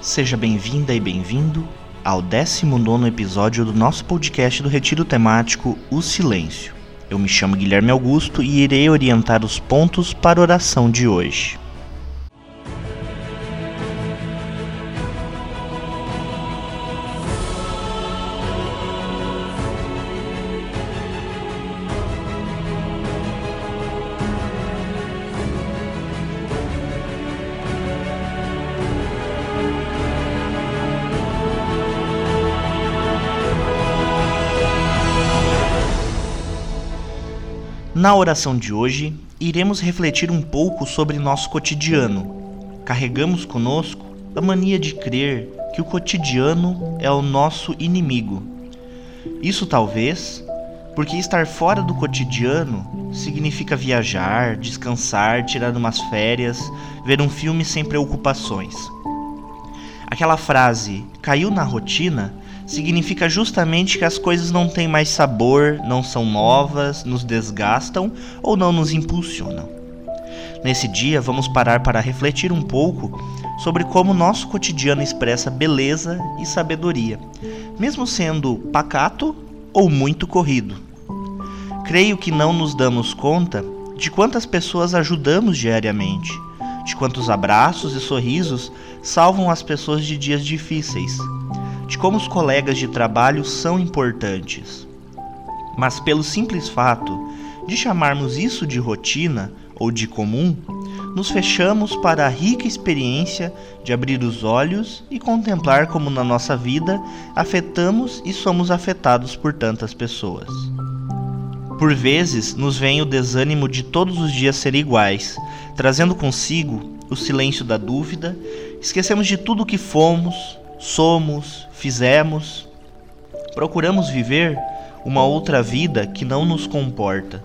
Seja bem-vinda e bem-vindo ao 19 episódio do nosso podcast do Retiro Temático O Silêncio. Eu me chamo Guilherme Augusto e irei orientar os pontos para a oração de hoje. Na oração de hoje, iremos refletir um pouco sobre nosso cotidiano. Carregamos conosco a mania de crer que o cotidiano é o nosso inimigo. Isso talvez porque estar fora do cotidiano significa viajar, descansar, tirar umas férias, ver um filme sem preocupações. Aquela frase caiu na rotina significa justamente que as coisas não têm mais sabor, não são novas, nos desgastam ou não nos impulsionam. Nesse dia, vamos parar para refletir um pouco sobre como nosso cotidiano expressa beleza e sabedoria, mesmo sendo pacato ou muito corrido. Creio que não nos damos conta de quantas pessoas ajudamos diariamente, de quantos abraços e sorrisos salvam as pessoas de dias difíceis de como os colegas de trabalho são importantes. Mas pelo simples fato de chamarmos isso de rotina ou de comum, nos fechamos para a rica experiência de abrir os olhos e contemplar como na nossa vida afetamos e somos afetados por tantas pessoas. Por vezes nos vem o desânimo de todos os dias ser iguais, trazendo consigo o silêncio da dúvida, esquecemos de tudo o que fomos, somos, fizemos. Procuramos viver uma outra vida que não nos comporta.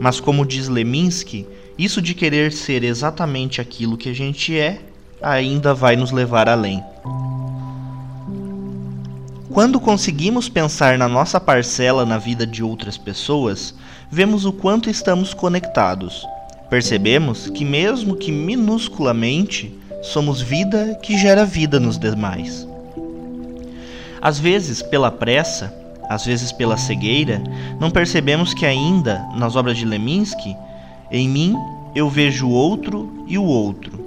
Mas, como diz Leminski, isso de querer ser exatamente aquilo que a gente é ainda vai nos levar além. Quando conseguimos pensar na nossa parcela na vida de outras pessoas, vemos o quanto estamos conectados. Percebemos que, mesmo que minusculamente, somos vida que gera vida nos demais. Às vezes, pela pressa, às vezes pela cegueira, não percebemos que ainda, nas obras de Leminski, em mim eu vejo o outro e o outro.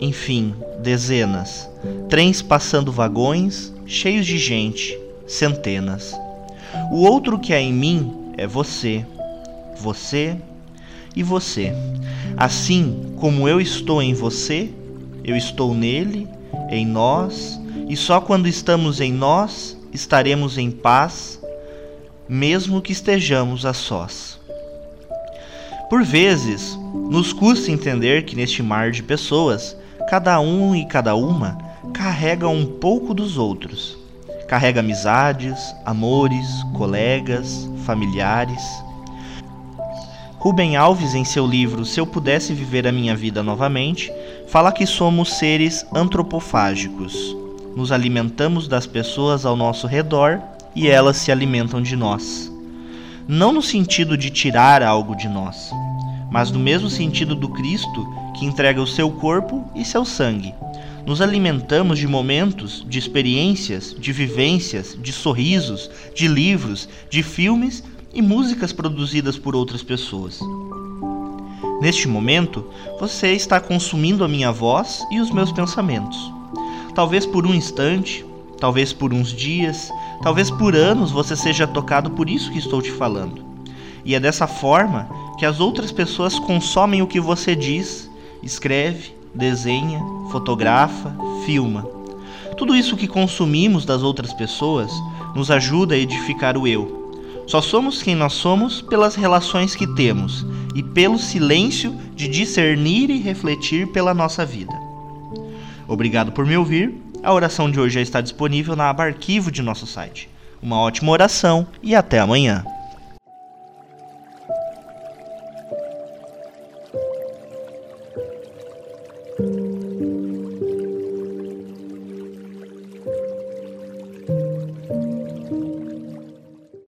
Enfim, dezenas, trens passando vagões, cheios de gente, centenas. O outro que há em mim é você, você e você. Assim como eu estou em você, eu estou nele, em nós e só quando estamos em nós estaremos em paz, mesmo que estejamos a sós. Por vezes, nos custa entender que neste mar de pessoas, cada um e cada uma carrega um pouco dos outros. Carrega amizades, amores, colegas, familiares. Rubem Alves, em seu livro Se Eu Pudesse Viver a Minha Vida Novamente, fala que somos seres antropofágicos nos alimentamos das pessoas ao nosso redor e elas se alimentam de nós. Não no sentido de tirar algo de nós, mas no mesmo sentido do Cristo que entrega o seu corpo e seu sangue. Nos alimentamos de momentos, de experiências, de vivências, de sorrisos, de livros, de filmes e músicas produzidas por outras pessoas. Neste momento, você está consumindo a minha voz e os meus pensamentos. Talvez por um instante, talvez por uns dias, talvez por anos você seja tocado por isso que estou te falando. E é dessa forma que as outras pessoas consomem o que você diz, escreve, desenha, fotografa, filma. Tudo isso que consumimos das outras pessoas nos ajuda a edificar o eu. Só somos quem nós somos pelas relações que temos e pelo silêncio de discernir e refletir pela nossa vida. Obrigado por me ouvir. A oração de hoje já está disponível na aba arquivo de nosso site. Uma ótima oração e até amanhã.